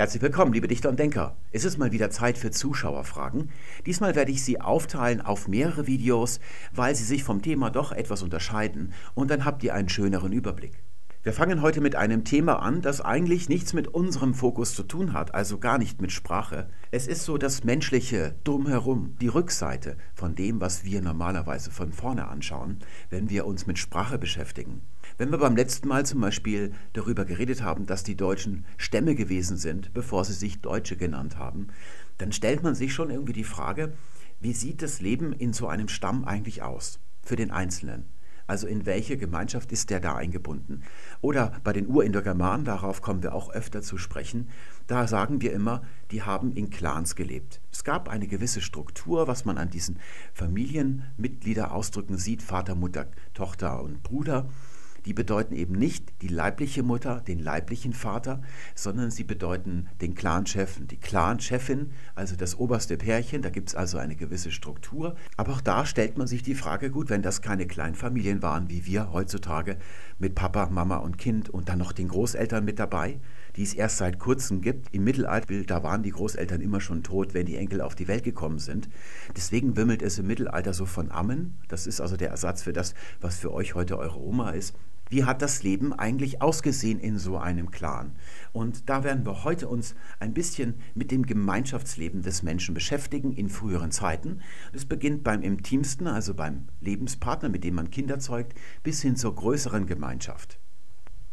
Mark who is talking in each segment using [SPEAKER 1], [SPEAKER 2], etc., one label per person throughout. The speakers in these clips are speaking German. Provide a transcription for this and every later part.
[SPEAKER 1] Herzlich willkommen, liebe Dichter und Denker. Es ist mal wieder Zeit für Zuschauerfragen. Diesmal werde ich sie aufteilen auf mehrere Videos, weil sie sich vom Thema doch etwas unterscheiden und dann habt ihr einen schöneren Überblick. Wir fangen heute mit einem Thema an, das eigentlich nichts mit unserem Fokus zu tun hat, also gar nicht mit Sprache. Es ist so das Menschliche drumherum, die Rückseite von dem, was wir normalerweise von vorne anschauen, wenn wir uns mit Sprache beschäftigen. Wenn wir beim letzten Mal zum Beispiel darüber geredet haben, dass die Deutschen Stämme gewesen sind, bevor sie sich Deutsche genannt haben, dann stellt man sich schon irgendwie die Frage, wie sieht das Leben in so einem Stamm eigentlich aus für den Einzelnen? Also in welche Gemeinschaft ist der da eingebunden? Oder bei den Urindogermanen, darauf kommen wir auch öfter zu sprechen, da sagen wir immer, die haben in Clans gelebt. Es gab eine gewisse Struktur, was man an diesen Familienmitgliederausdrücken sieht, Vater, Mutter, Tochter und Bruder die bedeuten eben nicht die leibliche Mutter, den leiblichen Vater, sondern sie bedeuten den Clanchef, die Clanchefin, also das oberste Pärchen. Da gibt es also eine gewisse Struktur. Aber auch da stellt man sich die Frage, gut, wenn das keine Kleinfamilien waren, wie wir heutzutage mit Papa, Mama und Kind und dann noch den Großeltern mit dabei, die es erst seit kurzem gibt. Im Mittelalter, da waren die Großeltern immer schon tot, wenn die Enkel auf die Welt gekommen sind. Deswegen wimmelt es im Mittelalter so von Ammen. Das ist also der Ersatz für das, was für euch heute eure Oma ist wie hat das Leben eigentlich ausgesehen in so einem Clan? Und da werden wir heute uns ein bisschen mit dem Gemeinschaftsleben des Menschen beschäftigen in früheren Zeiten. Es beginnt beim intimsten, also beim Lebenspartner, mit dem man Kinder zeugt, bis hin zur größeren Gemeinschaft.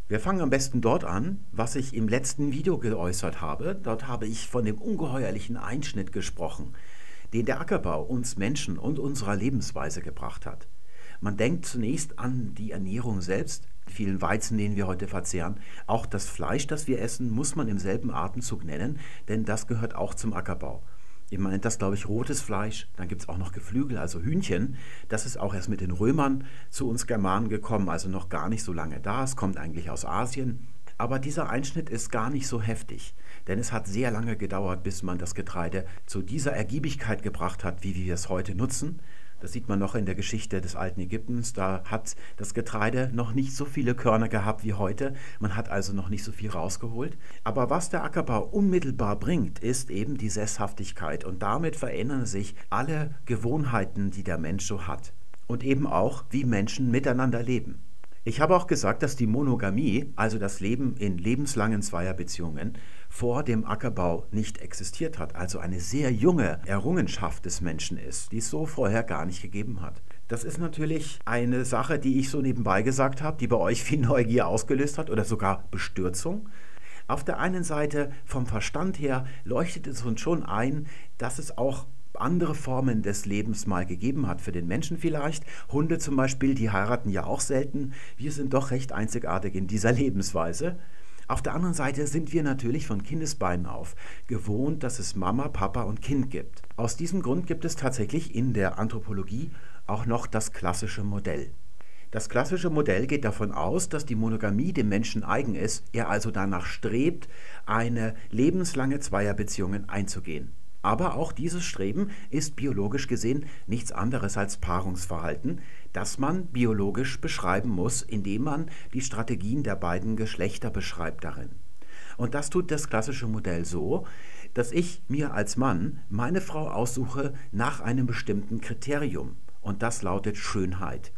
[SPEAKER 1] Wir fangen am besten dort an, was ich im letzten Video geäußert habe. Dort habe ich von dem ungeheuerlichen Einschnitt gesprochen, den der Ackerbau uns Menschen und unserer Lebensweise gebracht hat. Man denkt zunächst an die Ernährung selbst, vielen Weizen, den wir heute verzehren. Auch das Fleisch, das wir essen, muss man im selben Atemzug nennen, denn das gehört auch zum Ackerbau. Ihr meint das, glaube ich, rotes Fleisch. Dann gibt es auch noch Geflügel, also Hühnchen. Das ist auch erst mit den Römern zu uns Germanen gekommen, also noch gar nicht so lange da. Es kommt eigentlich aus Asien. Aber dieser Einschnitt ist gar nicht so heftig, denn es hat sehr lange gedauert, bis man das Getreide zu dieser Ergiebigkeit gebracht hat, wie wir es heute nutzen. Das sieht man noch in der Geschichte des alten Ägyptens. Da hat das Getreide noch nicht so viele Körner gehabt wie heute. Man hat also noch nicht so viel rausgeholt. Aber was der Ackerbau unmittelbar bringt, ist eben die Sesshaftigkeit. Und damit verändern sich alle Gewohnheiten, die der Mensch so hat. Und eben auch, wie Menschen miteinander leben. Ich habe auch gesagt, dass die Monogamie, also das Leben in lebenslangen Zweierbeziehungen, vor dem Ackerbau nicht existiert hat, also eine sehr junge Errungenschaft des Menschen ist, die es so vorher gar nicht gegeben hat. Das ist natürlich eine Sache, die ich so nebenbei gesagt habe, die bei euch viel Neugier ausgelöst hat oder sogar Bestürzung. Auf der einen Seite vom Verstand her leuchtet es uns schon ein, dass es auch andere Formen des Lebens mal gegeben hat. Für den Menschen vielleicht. Hunde zum Beispiel, die heiraten ja auch selten. Wir sind doch recht einzigartig in dieser Lebensweise. Auf der anderen Seite sind wir natürlich von Kindesbeinen auf gewohnt, dass es Mama, Papa und Kind gibt. Aus diesem Grund gibt es tatsächlich in der Anthropologie auch noch das klassische Modell. Das klassische Modell geht davon aus, dass die Monogamie dem Menschen eigen ist, er also danach strebt, eine lebenslange Zweierbeziehungen einzugehen. Aber auch dieses Streben ist biologisch gesehen nichts anderes als Paarungsverhalten, das man biologisch beschreiben muss, indem man die Strategien der beiden Geschlechter beschreibt darin. Und das tut das klassische Modell so, dass ich mir als Mann meine Frau aussuche nach einem bestimmten Kriterium. Und das lautet Schönheit.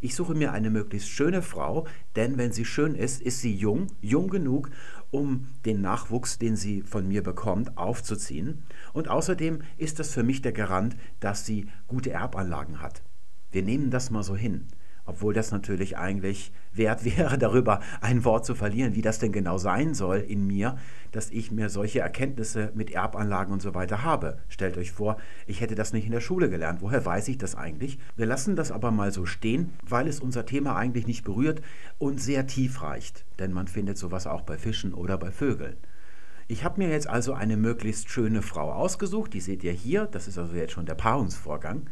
[SPEAKER 1] Ich suche mir eine möglichst schöne Frau, denn wenn sie schön ist, ist sie jung, jung genug, um den Nachwuchs, den sie von mir bekommt, aufzuziehen. Und außerdem ist das für mich der Garant, dass sie gute Erbanlagen hat. Wir nehmen das mal so hin obwohl das natürlich eigentlich wert wäre, darüber ein Wort zu verlieren, wie das denn genau sein soll in mir, dass ich mir solche Erkenntnisse mit Erbanlagen und so weiter habe. Stellt euch vor, ich hätte das nicht in der Schule gelernt. Woher weiß ich das eigentlich? Wir lassen das aber mal so stehen, weil es unser Thema eigentlich nicht berührt und sehr tief reicht. Denn man findet sowas auch bei Fischen oder bei Vögeln. Ich habe mir jetzt also eine möglichst schöne Frau ausgesucht, die seht ihr hier, das ist also jetzt schon der Paarungsvorgang.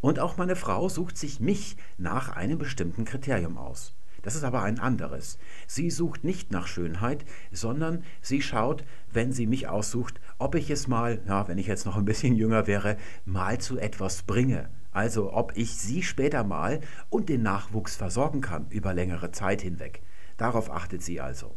[SPEAKER 1] Und auch meine Frau sucht sich mich nach einem bestimmten Kriterium aus. Das ist aber ein anderes. Sie sucht nicht nach Schönheit, sondern sie schaut, wenn sie mich aussucht, ob ich es mal, ja, wenn ich jetzt noch ein bisschen jünger wäre, mal zu etwas bringe. Also ob ich sie später mal und den Nachwuchs versorgen kann über längere Zeit hinweg. Darauf achtet sie also.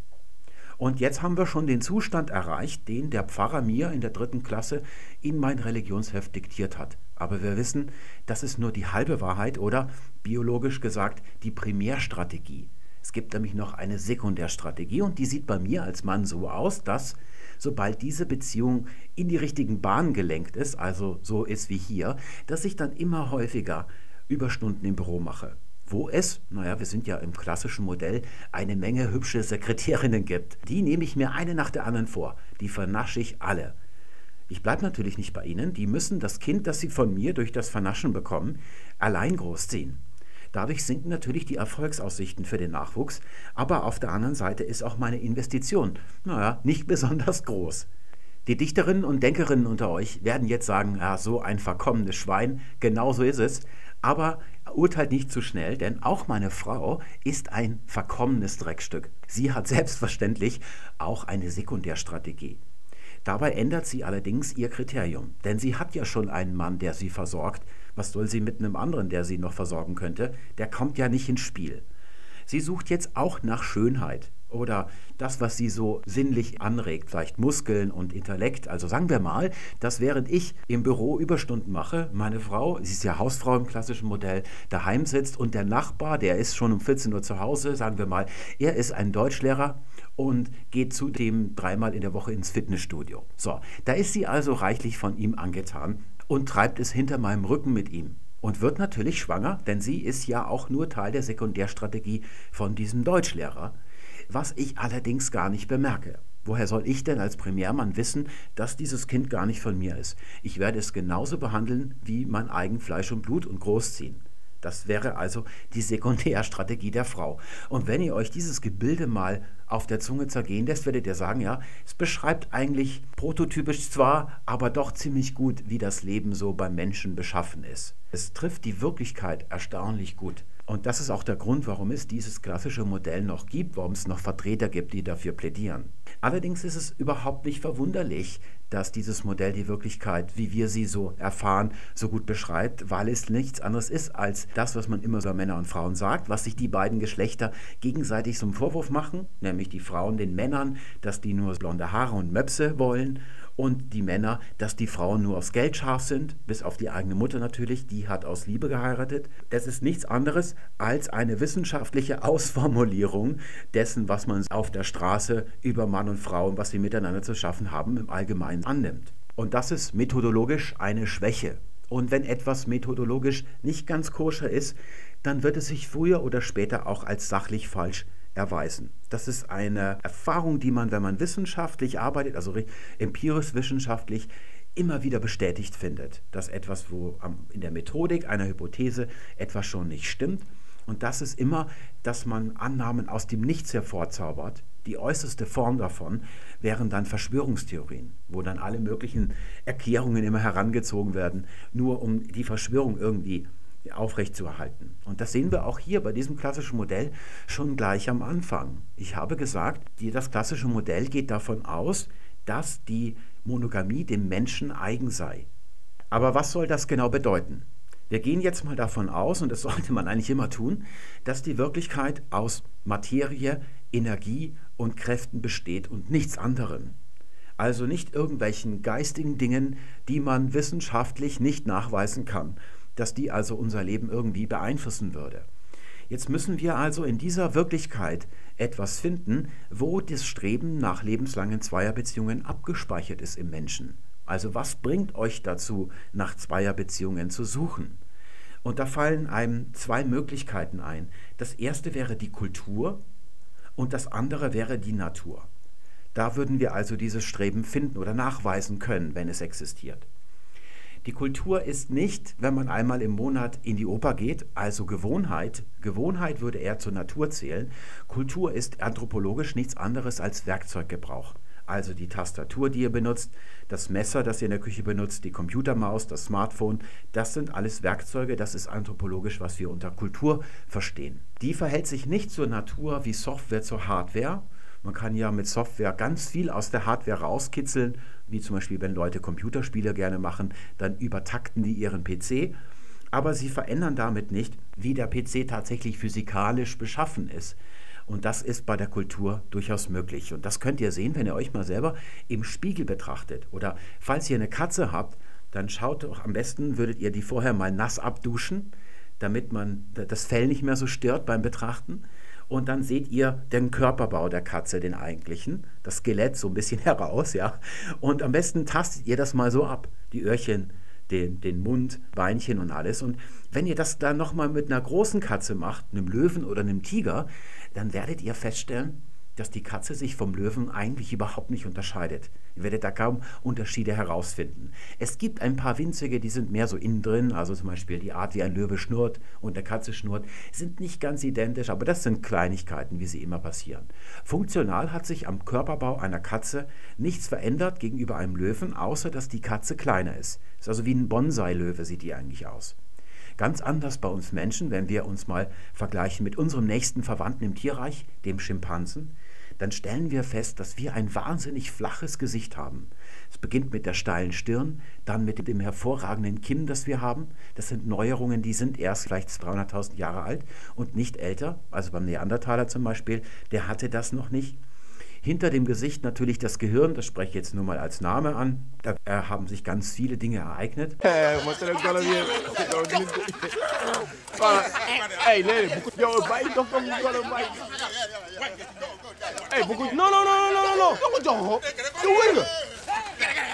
[SPEAKER 1] Und jetzt haben wir schon den Zustand erreicht, den der Pfarrer mir in der dritten Klasse in mein Religionsheft diktiert hat. Aber wir wissen, das ist nur die halbe Wahrheit oder biologisch gesagt die Primärstrategie. Es gibt nämlich noch eine Sekundärstrategie und die sieht bei mir als Mann so aus, dass sobald diese Beziehung in die richtigen Bahnen gelenkt ist, also so ist wie hier, dass ich dann immer häufiger Überstunden im Büro mache wo es, naja, wir sind ja im klassischen Modell, eine Menge hübsche Sekretärinnen gibt. Die nehme ich mir eine nach der anderen vor. Die vernasche ich alle. Ich bleibe natürlich nicht bei ihnen. Die müssen das Kind, das sie von mir durch das Vernaschen bekommen, allein großziehen. Dadurch sinken natürlich die Erfolgsaussichten für den Nachwuchs, aber auf der anderen Seite ist auch meine Investition, naja, nicht besonders groß. Die Dichterinnen und Denkerinnen unter euch werden jetzt sagen, ja, so ein verkommenes Schwein, genau so ist es. Aber urteilt nicht zu schnell, denn auch meine Frau ist ein verkommenes Dreckstück. Sie hat selbstverständlich auch eine Sekundärstrategie. Dabei ändert sie allerdings ihr Kriterium, denn sie hat ja schon einen Mann, der sie versorgt. Was soll sie mit einem anderen, der sie noch versorgen könnte? Der kommt ja nicht ins Spiel. Sie sucht jetzt auch nach Schönheit oder das, was sie so sinnlich anregt, vielleicht Muskeln und Intellekt. Also sagen wir mal, dass während ich im Büro Überstunden mache, meine Frau, sie ist ja Hausfrau im klassischen Modell, daheim sitzt und der Nachbar, der ist schon um 14 Uhr zu Hause, sagen wir mal, er ist ein Deutschlehrer und geht zudem dreimal in der Woche ins Fitnessstudio. So, da ist sie also reichlich von ihm angetan und treibt es hinter meinem Rücken mit ihm und wird natürlich schwanger, denn sie ist ja auch nur Teil der Sekundärstrategie von diesem Deutschlehrer was ich allerdings gar nicht bemerke. Woher soll ich denn als Primärmann wissen, dass dieses Kind gar nicht von mir ist? Ich werde es genauso behandeln wie mein eigen Fleisch und Blut und großziehen. Das wäre also die Sekundärstrategie der Frau. Und wenn ihr euch dieses Gebilde mal auf der Zunge zergehen lässt, werdet ihr sagen, ja, es beschreibt eigentlich prototypisch zwar, aber doch ziemlich gut, wie das Leben so beim Menschen beschaffen ist. Es trifft die Wirklichkeit erstaunlich gut. Und das ist auch der Grund, warum es dieses klassische Modell noch gibt, warum es noch Vertreter gibt, die dafür plädieren. Allerdings ist es überhaupt nicht verwunderlich, dass dieses Modell die Wirklichkeit, wie wir sie so erfahren, so gut beschreibt, weil es nichts anderes ist als das, was man immer so Männer und Frauen sagt, was sich die beiden Geschlechter gegenseitig zum Vorwurf machen, nämlich die Frauen den Männern, dass die nur blonde Haare und Möpse wollen und die Männer, dass die Frauen nur aufs Geld scharf sind, bis auf die eigene Mutter natürlich, die hat aus Liebe geheiratet. Das ist nichts anderes als eine wissenschaftliche Ausformulierung dessen, was man auf der Straße über Mann und Frau, was sie miteinander zu schaffen haben, im Allgemeinen annimmt. Und das ist methodologisch eine Schwäche. Und wenn etwas methodologisch nicht ganz koscher ist, dann wird es sich früher oder später auch als sachlich falsch erweisen. Das ist eine Erfahrung, die man, wenn man wissenschaftlich arbeitet, also empirisch wissenschaftlich, immer wieder bestätigt findet, dass etwas, wo in der Methodik einer Hypothese etwas schon nicht stimmt. Und das ist immer, dass man Annahmen aus dem Nichts hervorzaubert. Die äußerste Form davon wären dann Verschwörungstheorien, wo dann alle möglichen Erklärungen immer herangezogen werden, nur um die Verschwörung irgendwie aufrechtzuerhalten. Und das sehen wir auch hier bei diesem klassischen Modell schon gleich am Anfang. Ich habe gesagt, das klassische Modell geht davon aus, dass die Monogamie dem Menschen eigen sei. Aber was soll das genau bedeuten? Wir gehen jetzt mal davon aus, und das sollte man eigentlich immer tun, dass die Wirklichkeit aus Materie, Energie und Kräften besteht und nichts anderem. Also nicht irgendwelchen geistigen Dingen, die man wissenschaftlich nicht nachweisen kann dass die also unser Leben irgendwie beeinflussen würde. Jetzt müssen wir also in dieser Wirklichkeit etwas finden, wo das Streben nach lebenslangen Zweierbeziehungen abgespeichert ist im Menschen. Also was bringt euch dazu, nach Zweierbeziehungen zu suchen? Und da fallen einem zwei Möglichkeiten ein. Das erste wäre die Kultur und das andere wäre die Natur. Da würden wir also dieses Streben finden oder nachweisen können, wenn es existiert. Die Kultur ist nicht, wenn man einmal im Monat in die Oper geht, also Gewohnheit. Gewohnheit würde eher zur Natur zählen. Kultur ist anthropologisch nichts anderes als Werkzeuggebrauch. Also die Tastatur, die ihr benutzt, das Messer, das ihr in der Küche benutzt, die Computermaus, das Smartphone, das sind alles Werkzeuge, das ist anthropologisch, was wir unter Kultur verstehen. Die verhält sich nicht zur Natur wie Software zur Hardware. Man kann ja mit Software ganz viel aus der Hardware rauskitzeln wie zum Beispiel wenn Leute Computerspiele gerne machen, dann übertakten die ihren PC. Aber sie verändern damit nicht, wie der PC tatsächlich physikalisch beschaffen ist. Und das ist bei der Kultur durchaus möglich. Und das könnt ihr sehen, wenn ihr euch mal selber im Spiegel betrachtet. Oder falls ihr eine Katze habt, dann schaut doch am besten, würdet ihr die vorher mal nass abduschen, damit man das Fell nicht mehr so stört beim Betrachten. Und dann seht ihr den Körperbau der Katze, den eigentlichen, das Skelett so ein bisschen heraus, ja. Und am besten tastet ihr das mal so ab, die Öhrchen, den, den Mund, Beinchen und alles. Und wenn ihr das dann nochmal mit einer großen Katze macht, einem Löwen oder einem Tiger, dann werdet ihr feststellen, dass die Katze sich vom Löwen eigentlich überhaupt nicht unterscheidet. Ihr werdet da kaum Unterschiede herausfinden. Es gibt ein paar winzige, die sind mehr so innen drin, also zum Beispiel die Art, wie ein Löwe schnurrt und eine Katze schnurrt, sind nicht ganz identisch, aber das sind Kleinigkeiten, wie sie immer passieren. Funktional hat sich am Körperbau einer Katze nichts verändert gegenüber einem Löwen, außer dass die Katze kleiner ist. Ist also wie ein Bonsai-Löwe sieht die eigentlich aus. Ganz anders bei uns Menschen, wenn wir uns mal vergleichen mit unserem nächsten Verwandten im Tierreich, dem Schimpansen dann stellen wir fest, dass wir ein wahnsinnig flaches Gesicht haben. Es beginnt mit der steilen Stirn, dann mit dem hervorragenden Kinn, das wir haben. Das sind Neuerungen, die sind erst vielleicht 300.000 Jahre alt und nicht älter. Also beim Neandertaler zum Beispiel, der hatte das noch nicht. Hinter dem Gesicht natürlich das Gehirn, das spreche ich jetzt nur mal als Name an. Da haben sich ganz viele Dinge ereignet. Hey,
[SPEAKER 2] buku non non non non non ko jox ko yow wér nga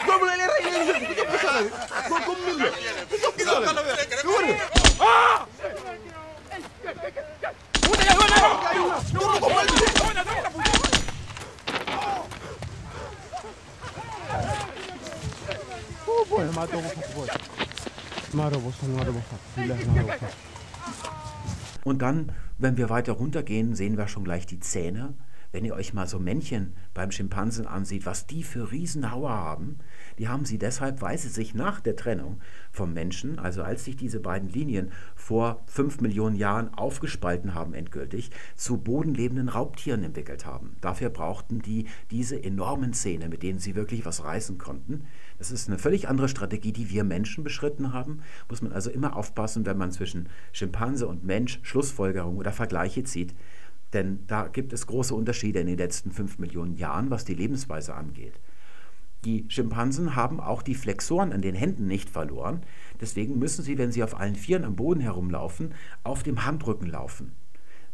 [SPEAKER 2] boobu la rey leen ko jox ko ko ko min la ko jox ko sala yow wér nga ah wuta ya wona yow ko bal Oh boy, ma dogo ko boy. Maro bo san maro bo. Billahi maro bo.
[SPEAKER 1] Und dann, wenn wir weiter runtergehen, sehen wir schon gleich die Zähne. Wenn ihr euch mal so Männchen beim Schimpansen ansieht, was die für Riesenhauer haben, die haben sie deshalb, weil sie sich nach der Trennung vom Menschen, also als sich diese beiden Linien vor fünf Millionen Jahren aufgespalten haben endgültig, zu bodenlebenden Raubtieren entwickelt haben. Dafür brauchten die diese enormen Zähne, mit denen sie wirklich was reißen konnten. Das ist eine völlig andere Strategie, die wir Menschen beschritten haben. Muss man also immer aufpassen, wenn man zwischen Schimpanse und Mensch Schlussfolgerungen oder Vergleiche zieht. Denn da gibt es große Unterschiede in den letzten fünf Millionen Jahren, was die Lebensweise angeht. Die Schimpansen haben auch die Flexoren an den Händen nicht verloren. Deswegen müssen sie, wenn sie auf allen Vieren am Boden herumlaufen, auf dem Handrücken laufen.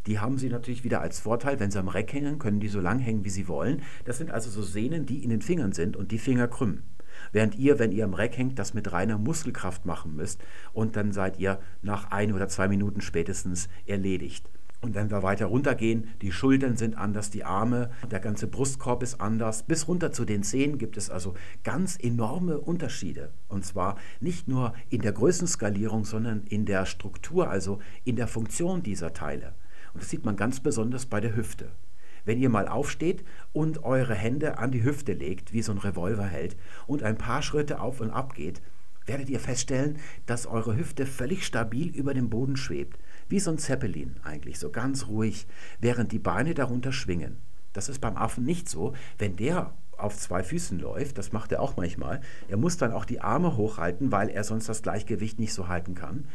[SPEAKER 1] Die haben sie natürlich wieder als Vorteil, wenn sie am Reck hängen, können die so lang hängen, wie sie wollen. Das sind also so Sehnen, die in den Fingern sind und die Finger krümmen. Während ihr, wenn ihr am Reck hängt, das mit reiner Muskelkraft machen müsst und dann seid ihr nach ein oder zwei Minuten spätestens erledigt. Und wenn wir weiter runtergehen, die Schultern sind anders, die Arme, der ganze Brustkorb ist anders. Bis runter zu den Zehen gibt es also ganz enorme Unterschiede. Und zwar nicht nur in der Größenskalierung, sondern in der Struktur, also in der Funktion dieser Teile. Und das sieht man ganz besonders bei der Hüfte. Wenn ihr mal aufsteht und eure Hände an die Hüfte legt, wie so ein Revolver hält, und ein paar Schritte auf und ab geht, werdet ihr feststellen, dass eure Hüfte völlig stabil über dem Boden schwebt. Wie so ein Zeppelin eigentlich, so ganz ruhig, während die Beine darunter schwingen. Das ist beim Affen nicht so. Wenn der auf zwei Füßen läuft, das macht er auch manchmal, er muss dann auch die Arme hochhalten, weil er sonst das Gleichgewicht nicht so halten kann.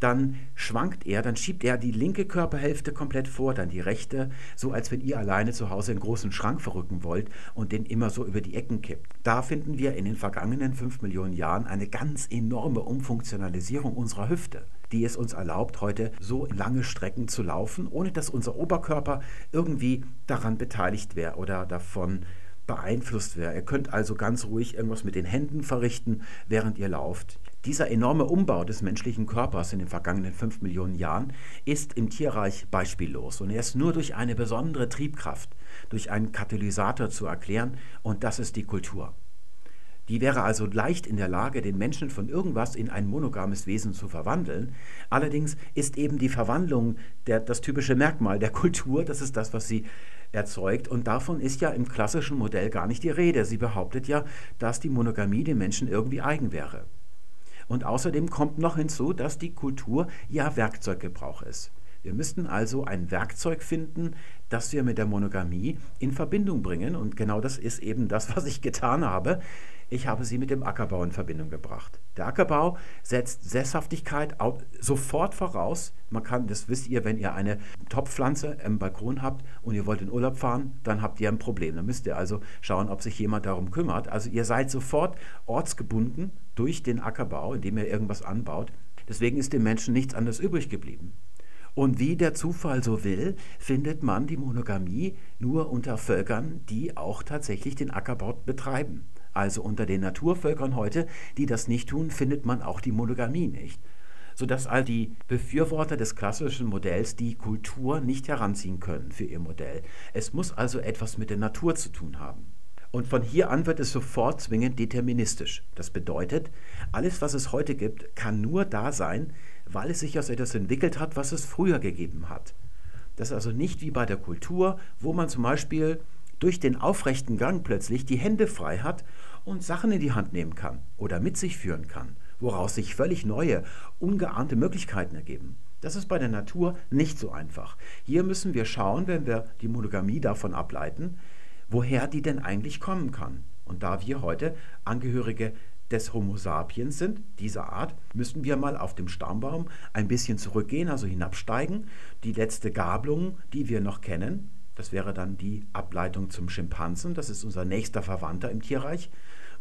[SPEAKER 1] Dann schwankt er, dann schiebt er die linke Körperhälfte komplett vor, dann die rechte, so als wenn ihr alleine zu Hause einen großen Schrank verrücken wollt und den immer so über die Ecken kippt. Da finden wir in den vergangenen fünf Millionen Jahren eine ganz enorme Umfunktionalisierung unserer Hüfte die es uns erlaubt, heute so lange Strecken zu laufen, ohne dass unser Oberkörper irgendwie daran beteiligt wäre oder davon beeinflusst wäre. Ihr könnt also ganz ruhig irgendwas mit den Händen verrichten, während ihr lauft. Dieser enorme Umbau des menschlichen Körpers in den vergangenen fünf Millionen Jahren ist im Tierreich beispiellos und er ist nur durch eine besondere Triebkraft, durch einen Katalysator zu erklären und das ist die Kultur. Die wäre also leicht in der Lage, den Menschen von irgendwas in ein monogames Wesen zu verwandeln. Allerdings ist eben die Verwandlung der, das typische Merkmal der Kultur, das ist das, was sie erzeugt. Und davon ist ja im klassischen Modell gar nicht die Rede. Sie behauptet ja, dass die Monogamie dem Menschen irgendwie eigen wäre. Und außerdem kommt noch hinzu, dass die Kultur ja Werkzeuggebrauch ist. Wir müssten also ein Werkzeug finden, das wir mit der Monogamie in Verbindung bringen. Und genau das ist eben das, was ich getan habe. Ich habe sie mit dem Ackerbau in Verbindung gebracht. Der Ackerbau setzt Sesshaftigkeit sofort voraus. Man kann, das wisst ihr, wenn ihr eine Topfpflanze im Balkon habt und ihr wollt in Urlaub fahren, dann habt ihr ein Problem. Dann müsst ihr also schauen, ob sich jemand darum kümmert. Also ihr seid sofort ortsgebunden durch den Ackerbau, indem ihr irgendwas anbaut. Deswegen ist dem Menschen nichts anderes übrig geblieben. Und wie der Zufall so will, findet man die Monogamie nur unter Völkern, die auch tatsächlich den Ackerbau betreiben. Also unter den Naturvölkern heute, die das nicht tun, findet man auch die Monogamie nicht. Sodass all die Befürworter des klassischen Modells die Kultur nicht heranziehen können für ihr Modell. Es muss also etwas mit der Natur zu tun haben. Und von hier an wird es sofort zwingend deterministisch. Das bedeutet, alles, was es heute gibt, kann nur da sein, weil es sich aus etwas entwickelt hat, was es früher gegeben hat. Das ist also nicht wie bei der Kultur, wo man zum Beispiel durch den aufrechten Gang plötzlich die Hände frei hat und Sachen in die Hand nehmen kann oder mit sich führen kann, woraus sich völlig neue, ungeahnte Möglichkeiten ergeben. Das ist bei der Natur nicht so einfach. Hier müssen wir schauen, wenn wir die Monogamie davon ableiten, woher die denn eigentlich kommen kann. Und da wir heute Angehörige des Homo sapiens sind, dieser Art, müssten wir mal auf dem Stammbaum ein bisschen zurückgehen, also hinabsteigen. Die letzte Gabelung, die wir noch kennen, das wäre dann die Ableitung zum Schimpansen. Das ist unser nächster Verwandter im Tierreich.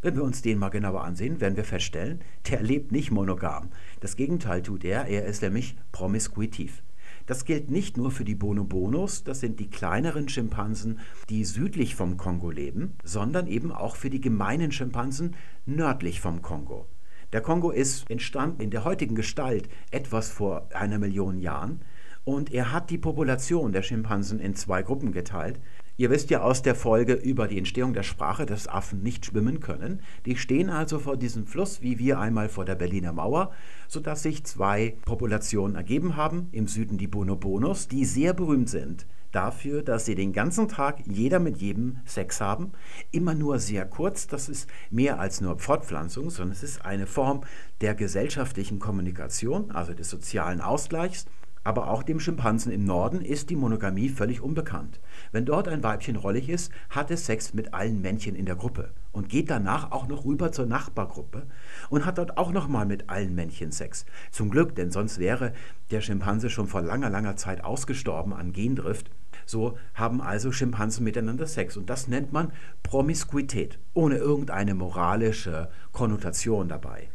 [SPEAKER 1] Wenn wir uns den mal genauer ansehen, werden wir feststellen, der lebt nicht monogam. Das Gegenteil tut er, er ist nämlich promiskuitiv. Das gilt nicht nur für die Bonobos, das sind die kleineren Schimpansen, die südlich vom Kongo leben, sondern eben auch für die gemeinen Schimpansen nördlich vom Kongo. Der Kongo ist entstanden in der heutigen Gestalt etwas vor einer Million Jahren. Und er hat die Population der Schimpansen in zwei Gruppen geteilt. Ihr wisst ja aus der Folge über die Entstehung der Sprache, dass Affen nicht schwimmen können. Die stehen also vor diesem Fluss, wie wir einmal vor der Berliner Mauer, sodass sich zwei Populationen ergeben haben. Im Süden die Bonobos, die sehr berühmt sind dafür, dass sie den ganzen Tag jeder mit jedem Sex haben. Immer nur sehr kurz, das ist mehr als nur Fortpflanzung, sondern es ist eine Form der gesellschaftlichen Kommunikation, also des sozialen Ausgleichs. Aber auch dem Schimpansen im Norden ist die Monogamie völlig unbekannt. Wenn dort ein Weibchen rollig ist, hat es Sex mit allen Männchen in der Gruppe und geht danach auch noch rüber zur Nachbargruppe und hat dort auch noch mal mit allen Männchen Sex. Zum Glück, denn sonst wäre der Schimpanse schon vor langer, langer Zeit ausgestorben an Gendrift. So haben also Schimpansen miteinander Sex und das nennt man Promiskuität, ohne irgendeine moralische Konnotation dabei.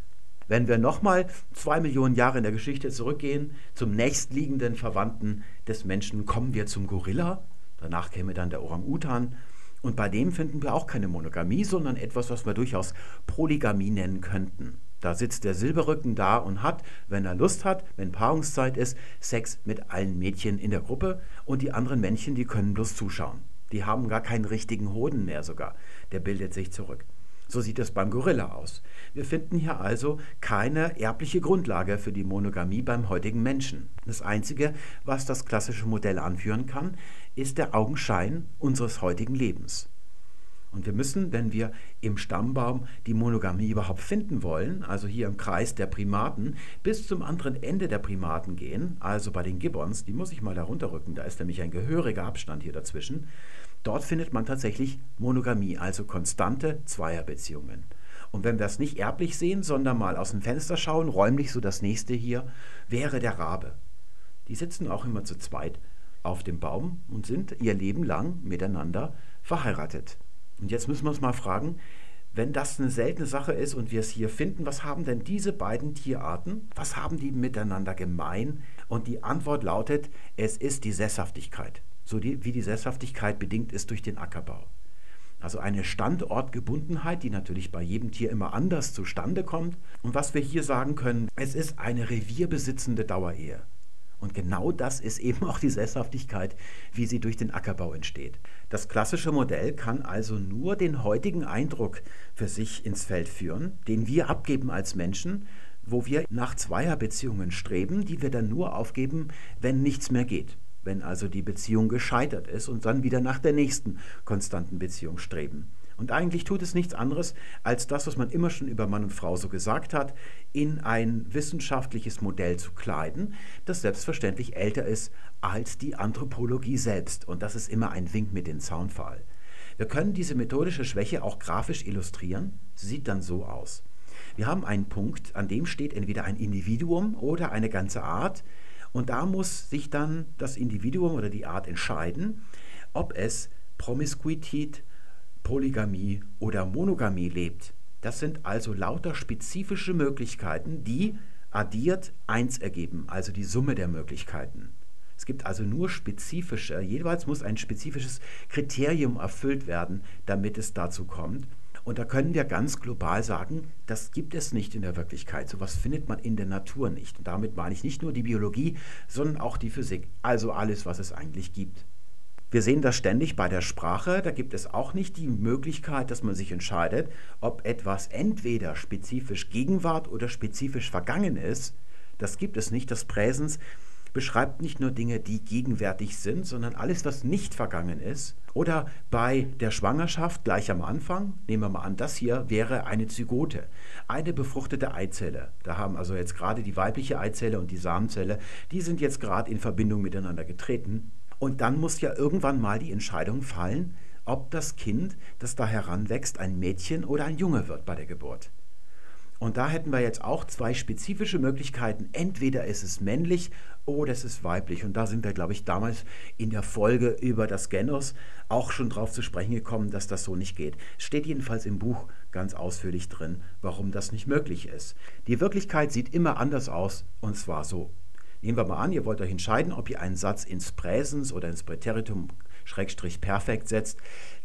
[SPEAKER 1] Wenn wir nochmal zwei Millionen Jahre in der Geschichte zurückgehen, zum nächstliegenden Verwandten des Menschen, kommen wir zum Gorilla. Danach käme dann der Orang-Utan. Und bei dem finden wir auch keine Monogamie, sondern etwas, was wir durchaus Polygamie nennen könnten. Da sitzt der Silberrücken da und hat, wenn er Lust hat, wenn Paarungszeit ist, Sex mit allen Mädchen in der Gruppe und die anderen Männchen, die können bloß zuschauen. Die haben gar keinen richtigen Hoden mehr sogar. Der bildet sich zurück. So sieht es beim Gorilla aus. Wir finden hier also keine erbliche Grundlage für die Monogamie beim heutigen Menschen. Das Einzige, was das klassische Modell anführen kann, ist der Augenschein unseres heutigen Lebens. Und wir müssen, wenn wir im Stammbaum die Monogamie überhaupt finden wollen, also hier im Kreis der Primaten, bis zum anderen Ende der Primaten gehen, also bei den Gibbons, die muss ich mal da runterrücken, da ist nämlich ein gehöriger Abstand hier dazwischen, Dort findet man tatsächlich Monogamie, also konstante Zweierbeziehungen. Und wenn wir es nicht erblich sehen, sondern mal aus dem Fenster schauen, räumlich so das nächste hier, wäre der Rabe. Die sitzen auch immer zu zweit auf dem Baum und sind ihr Leben lang miteinander verheiratet. Und jetzt müssen wir uns mal fragen, wenn das eine seltene Sache ist und wir es hier finden, was haben denn diese beiden Tierarten, was haben die miteinander gemein? Und die Antwort lautet, es ist die Sesshaftigkeit so die, wie die Sesshaftigkeit bedingt ist durch den Ackerbau. Also eine Standortgebundenheit, die natürlich bei jedem Tier immer anders zustande kommt. Und was wir hier sagen können, es ist eine revierbesitzende Dauerehe. Und genau das ist eben auch die Sesshaftigkeit, wie sie durch den Ackerbau entsteht. Das klassische Modell kann also nur den heutigen Eindruck für sich ins Feld führen, den wir abgeben als Menschen, wo wir nach Zweierbeziehungen streben, die wir dann nur aufgeben, wenn nichts mehr geht wenn also die Beziehung gescheitert ist und dann wieder nach der nächsten konstanten Beziehung streben. Und eigentlich tut es nichts anderes, als das, was man immer schon über Mann und Frau so gesagt hat, in ein wissenschaftliches Modell zu kleiden, das selbstverständlich älter ist als die Anthropologie selbst. Und das ist immer ein Wink mit dem Zaunfall. Wir können diese methodische Schwäche auch grafisch illustrieren. Sie sieht dann so aus. Wir haben einen Punkt, an dem steht entweder ein Individuum oder eine ganze Art. Und da muss sich dann das Individuum oder die Art entscheiden, ob es Promiskuität, Polygamie oder Monogamie lebt. Das sind also lauter spezifische Möglichkeiten, die addiert 1 ergeben, also die Summe der Möglichkeiten. Es gibt also nur spezifische, jeweils muss ein spezifisches Kriterium erfüllt werden, damit es dazu kommt. Und da können wir ganz global sagen, das gibt es nicht in der Wirklichkeit. Sowas findet man in der Natur nicht. Und damit meine ich nicht nur die Biologie, sondern auch die Physik. Also alles, was es eigentlich gibt. Wir sehen das ständig bei der Sprache. Da gibt es auch nicht die Möglichkeit, dass man sich entscheidet, ob etwas entweder spezifisch Gegenwart oder spezifisch vergangen ist. Das gibt es nicht. Das Präsens beschreibt nicht nur Dinge, die gegenwärtig sind, sondern alles, was nicht vergangen ist. Oder bei der Schwangerschaft gleich am Anfang, nehmen wir mal an, das hier wäre eine Zygote, eine befruchtete Eizelle. Da haben also jetzt gerade die weibliche Eizelle und die Samenzelle, die sind jetzt gerade in Verbindung miteinander getreten. Und dann muss ja irgendwann mal die Entscheidung fallen, ob das Kind, das da heranwächst, ein Mädchen oder ein Junge wird bei der Geburt. Und da hätten wir jetzt auch zwei spezifische Möglichkeiten. Entweder ist es männlich oder es ist weiblich. Und da sind wir, glaube ich, damals in der Folge über das Genus auch schon drauf zu sprechen gekommen, dass das so nicht geht. Steht jedenfalls im Buch ganz ausführlich drin, warum das nicht möglich ist. Die Wirklichkeit sieht immer anders aus und zwar so. Nehmen wir mal an, ihr wollt euch entscheiden, ob ihr einen Satz ins Präsens oder ins Präteritum Schrägstrich perfekt setzt.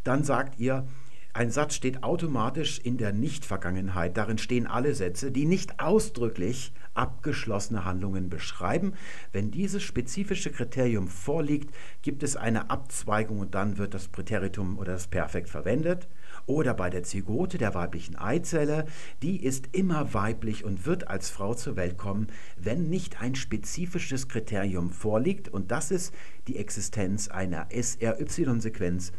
[SPEAKER 1] Dann sagt ihr, ein Satz steht automatisch in der Nicht-Vergangenheit. Darin stehen alle Sätze, die nicht ausdrücklich abgeschlossene Handlungen beschreiben. Wenn dieses spezifische Kriterium vorliegt, gibt es eine Abzweigung und dann wird das Präteritum oder das Perfekt verwendet. Oder bei der Zygote der weiblichen Eizelle, die ist immer weiblich und wird als Frau zur Welt kommen, wenn nicht ein spezifisches Kriterium vorliegt. Und das ist die Existenz einer SRY-Sequenz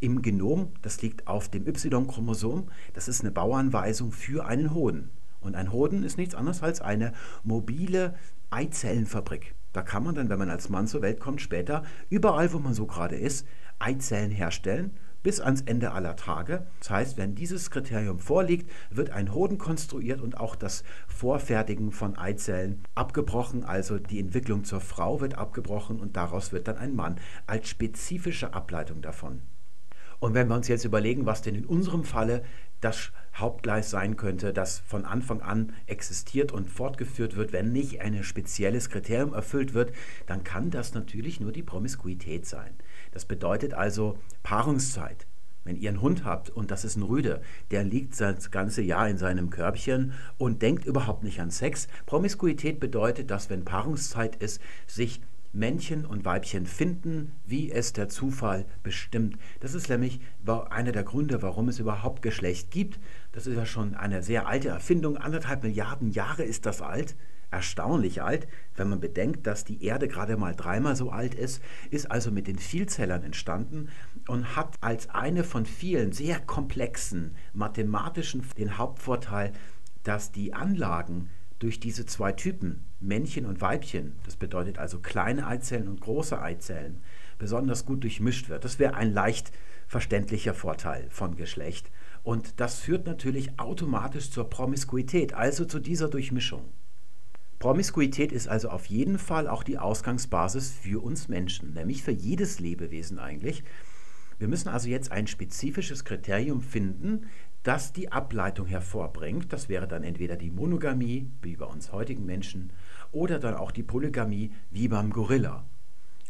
[SPEAKER 1] im Genom, das liegt auf dem Y-Chromosom, das ist eine Bauanweisung für einen Hoden. Und ein Hoden ist nichts anderes als eine mobile Eizellenfabrik. Da kann man dann, wenn man als Mann zur Welt kommt, später überall, wo man so gerade ist, Eizellen herstellen bis ans Ende aller Tage. Das heißt, wenn dieses Kriterium vorliegt, wird ein Hoden konstruiert und auch das Vorfertigen von Eizellen abgebrochen, also die Entwicklung zur Frau wird abgebrochen und daraus wird dann ein Mann als spezifische Ableitung davon. Und wenn wir uns jetzt überlegen, was denn in unserem Falle das Hauptgleis sein könnte, das von Anfang an existiert und fortgeführt wird, wenn nicht ein spezielles Kriterium erfüllt wird, dann kann das natürlich nur die Promiskuität sein. Das bedeutet also Paarungszeit. Wenn ihr einen Hund habt und das ist ein Rüde, der liegt das ganze Jahr in seinem Körbchen und denkt überhaupt nicht an Sex. Promiskuität bedeutet, dass wenn Paarungszeit ist, sich Männchen und Weibchen finden, wie es der Zufall bestimmt. Das ist nämlich einer der Gründe, warum es überhaupt Geschlecht gibt. Das ist ja schon eine sehr alte Erfindung. Anderthalb Milliarden Jahre ist das alt. Erstaunlich alt, wenn man bedenkt, dass die Erde gerade mal dreimal so alt ist, ist also mit den Vielzellern entstanden und hat als eine von vielen sehr komplexen mathematischen den Hauptvorteil, dass die Anlagen durch diese zwei Typen, Männchen und Weibchen, das bedeutet also kleine Eizellen und große Eizellen, besonders gut durchmischt wird. Das wäre ein leicht verständlicher Vorteil von Geschlecht. Und das führt natürlich automatisch zur Promiskuität, also zu dieser Durchmischung. Promiskuität ist also auf jeden Fall auch die Ausgangsbasis für uns Menschen, nämlich für jedes Lebewesen eigentlich. Wir müssen also jetzt ein spezifisches Kriterium finden, das die Ableitung hervorbringt. Das wäre dann entweder die Monogamie, wie bei uns heutigen Menschen, oder dann auch die Polygamie, wie beim Gorilla.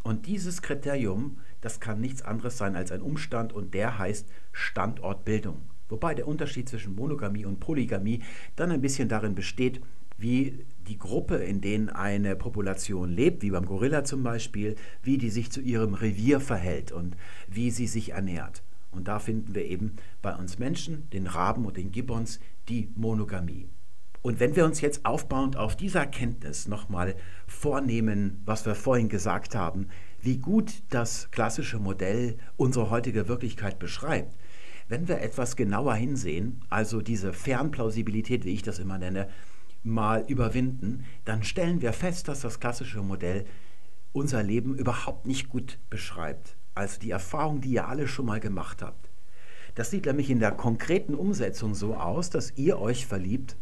[SPEAKER 1] Und dieses Kriterium, das kann nichts anderes sein als ein Umstand und der heißt Standortbildung. Wobei der Unterschied zwischen Monogamie und Polygamie dann ein bisschen darin besteht, wie die Gruppe, in denen eine Population lebt, wie beim Gorilla zum Beispiel, wie die sich zu ihrem Revier verhält und wie sie sich ernährt. Und da finden wir eben bei uns Menschen, den Raben und den Gibbons, die Monogamie. Und wenn wir uns jetzt aufbauend auf dieser Erkenntnis nochmal vornehmen, was wir vorhin gesagt haben, wie gut das klassische Modell unsere heutige Wirklichkeit beschreibt, Wenn wir etwas genauer hinsehen, also diese Fernplausibilität, wie ich das immer nenne, mal überwinden, dann stellen wir fest, dass das klassische Modell unser Leben überhaupt nicht gut beschreibt. Also die Erfahrung, die ihr alle schon mal gemacht habt. Das sieht nämlich in der konkreten Umsetzung so aus, dass ihr euch verliebt.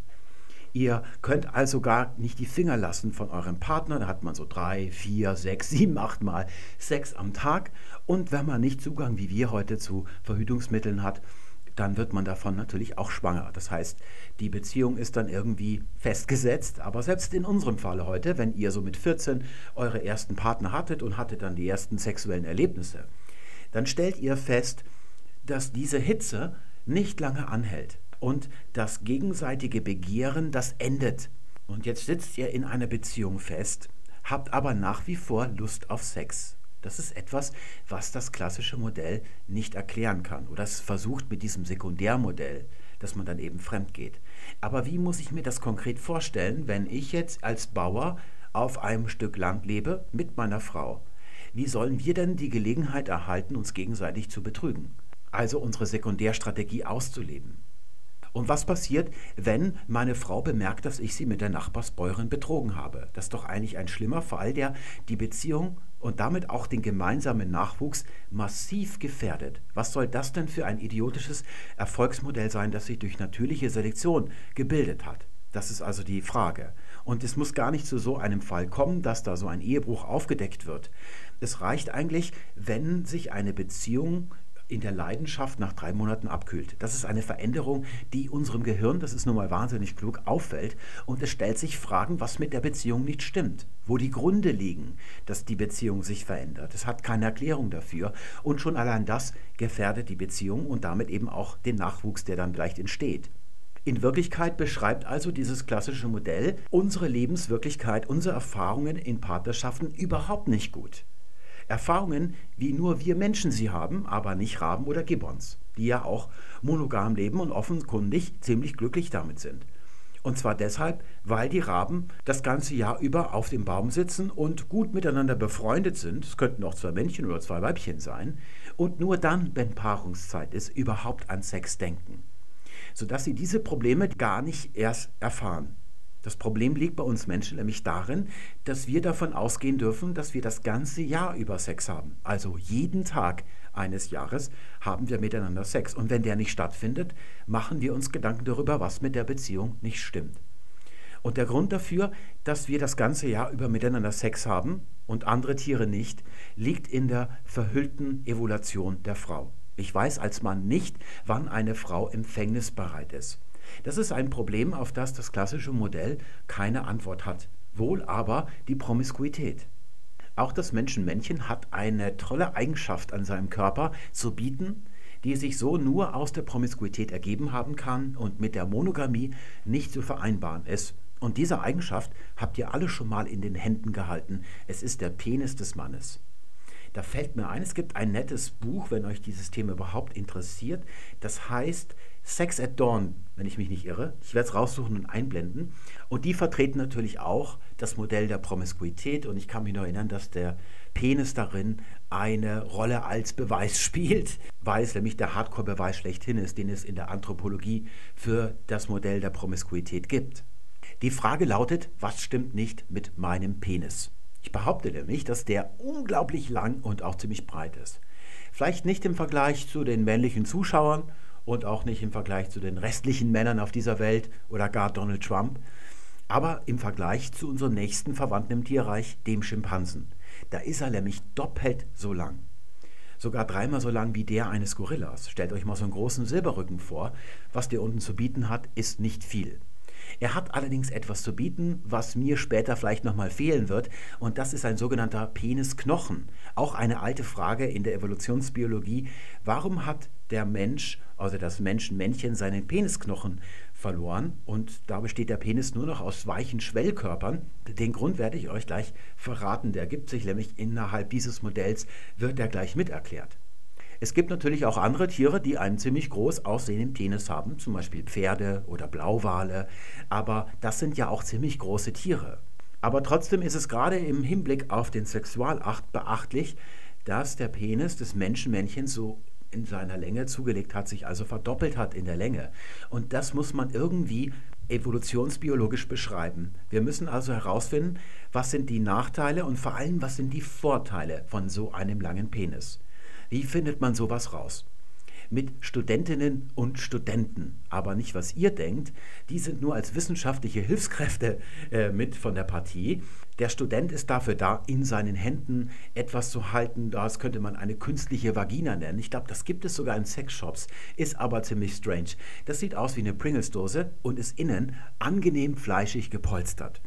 [SPEAKER 1] Ihr könnt also gar nicht die Finger lassen von eurem Partner. Da hat man so drei, vier, sechs, sieben, acht Mal Sex am Tag. Und wenn man nicht Zugang wie wir heute zu Verhütungsmitteln hat, dann wird man davon natürlich auch schwanger. Das heißt, die Beziehung ist dann irgendwie festgesetzt. Aber selbst in unserem Fall heute, wenn ihr so mit 14 eure ersten Partner hattet und hattet dann die ersten sexuellen Erlebnisse, dann stellt ihr fest, dass diese Hitze nicht lange anhält und das gegenseitige Begehren, das endet. Und jetzt sitzt ihr in einer Beziehung fest, habt aber nach wie vor Lust auf Sex. Das ist etwas, was das klassische Modell nicht erklären kann oder es versucht mit diesem Sekundärmodell, dass man dann eben fremd geht. Aber wie muss ich mir das konkret vorstellen, wenn ich jetzt als Bauer auf einem Stück Land lebe mit meiner Frau? Wie sollen wir denn die Gelegenheit erhalten, uns gegenseitig zu betrügen? also unsere Sekundärstrategie auszuleben. Und was passiert, wenn meine Frau bemerkt, dass ich sie mit der Nachbarsbäuerin betrogen habe? Das ist doch eigentlich ein schlimmer Fall, der die Beziehung und damit auch den gemeinsamen Nachwuchs massiv gefährdet. Was soll das denn für ein idiotisches Erfolgsmodell sein, das sich durch natürliche Selektion gebildet hat? Das ist also die Frage. Und es muss gar nicht zu so einem Fall kommen, dass da so ein Ehebruch aufgedeckt wird. Es reicht eigentlich, wenn sich eine Beziehung in der Leidenschaft nach drei Monaten abkühlt. Das ist eine Veränderung, die unserem Gehirn, das ist nun mal wahnsinnig klug, auffällt. Und es stellt sich Fragen, was mit der Beziehung nicht stimmt, wo die Gründe liegen, dass die Beziehung sich verändert. Es hat keine Erklärung dafür. Und schon allein das gefährdet die Beziehung und damit eben auch den Nachwuchs, der dann vielleicht entsteht. In Wirklichkeit beschreibt also dieses klassische Modell unsere Lebenswirklichkeit, unsere Erfahrungen in Partnerschaften überhaupt nicht gut. Erfahrungen, wie nur wir Menschen sie haben, aber nicht Raben oder Gibbons, die ja auch monogam leben und offenkundig ziemlich glücklich damit sind. Und zwar deshalb, weil die Raben das ganze Jahr über auf dem Baum sitzen und gut miteinander befreundet sind. Es könnten auch zwei Männchen oder zwei Weibchen sein. Und nur dann, wenn Paarungszeit ist, überhaupt an Sex denken. Sodass sie diese Probleme gar nicht erst erfahren. Das Problem liegt bei uns Menschen nämlich darin, dass wir davon ausgehen dürfen, dass wir das ganze Jahr über Sex haben. Also jeden Tag eines Jahres haben wir miteinander Sex. Und wenn der nicht stattfindet, machen wir uns Gedanken darüber, was mit der Beziehung nicht stimmt. Und der Grund dafür, dass wir das ganze Jahr über miteinander Sex haben und andere Tiere nicht, liegt in der verhüllten Evolution der Frau. Ich weiß als Mann nicht, wann eine Frau empfängnisbereit ist. Das ist ein Problem, auf das das klassische Modell keine Antwort hat, wohl aber die Promiskuität. Auch das Menschenmännchen hat eine tolle Eigenschaft an seinem Körper zu bieten, die sich so nur aus der Promiskuität ergeben haben kann und mit der Monogamie nicht zu vereinbaren ist. Und diese Eigenschaft habt ihr alle schon mal in den Händen gehalten. Es ist der Penis des Mannes. Da fällt mir ein, es gibt ein nettes Buch, wenn euch dieses Thema überhaupt interessiert. Das heißt Sex at Dawn, wenn ich mich nicht irre. Ich werde es raussuchen und einblenden. Und die vertreten natürlich auch das Modell der Promiskuität. Und ich kann mich noch erinnern, dass der Penis darin eine Rolle als Beweis spielt, weil es nämlich der Hardcore-Beweis schlechthin ist, den es in der Anthropologie für das Modell der Promiskuität gibt. Die Frage lautet, was stimmt nicht mit meinem Penis? Ich behaupte nämlich, dass der unglaublich lang und auch ziemlich breit ist. Vielleicht nicht im Vergleich zu den männlichen Zuschauern und auch nicht im Vergleich zu den restlichen Männern auf dieser Welt oder gar Donald Trump, aber im Vergleich zu unserem nächsten Verwandten im Tierreich, dem Schimpansen. Da ist er nämlich doppelt so lang. Sogar dreimal so lang wie der eines Gorillas. Stellt euch mal so einen großen Silberrücken vor. Was der unten zu bieten hat, ist nicht viel. Er hat allerdings etwas zu bieten, was mir später vielleicht nochmal fehlen wird, und das ist ein sogenannter Penisknochen. Auch eine alte Frage in der Evolutionsbiologie. Warum hat der Mensch, also das Menschenmännchen, seinen Penisknochen verloren und da besteht der Penis nur noch aus weichen Schwellkörpern. Den Grund werde ich euch gleich verraten, der gibt sich nämlich innerhalb dieses Modells, wird der gleich miterklärt. Es gibt natürlich auch andere Tiere, die einen ziemlich groß aussehenden Penis haben, zum Beispiel Pferde oder Blauwale, aber das sind ja auch ziemlich große Tiere. Aber trotzdem ist es gerade im Hinblick auf den Sexualakt beachtlich, dass der Penis des Menschenmännchens so in seiner Länge zugelegt hat, sich also verdoppelt hat in der Länge. Und das muss man irgendwie evolutionsbiologisch beschreiben. Wir müssen also herausfinden, was sind die Nachteile und vor allem, was sind die Vorteile von so einem langen Penis. Wie findet man sowas raus? mit Studentinnen und Studenten. Aber nicht, was ihr denkt. Die sind nur als wissenschaftliche Hilfskräfte äh, mit von der Partie. Der Student ist dafür da, in seinen Händen etwas zu halten. Das könnte man eine künstliche Vagina nennen. Ich glaube, das gibt es sogar in Sexshops. Ist aber ziemlich strange. Das sieht aus wie eine Pringles-Dose und ist innen angenehm fleischig gepolstert.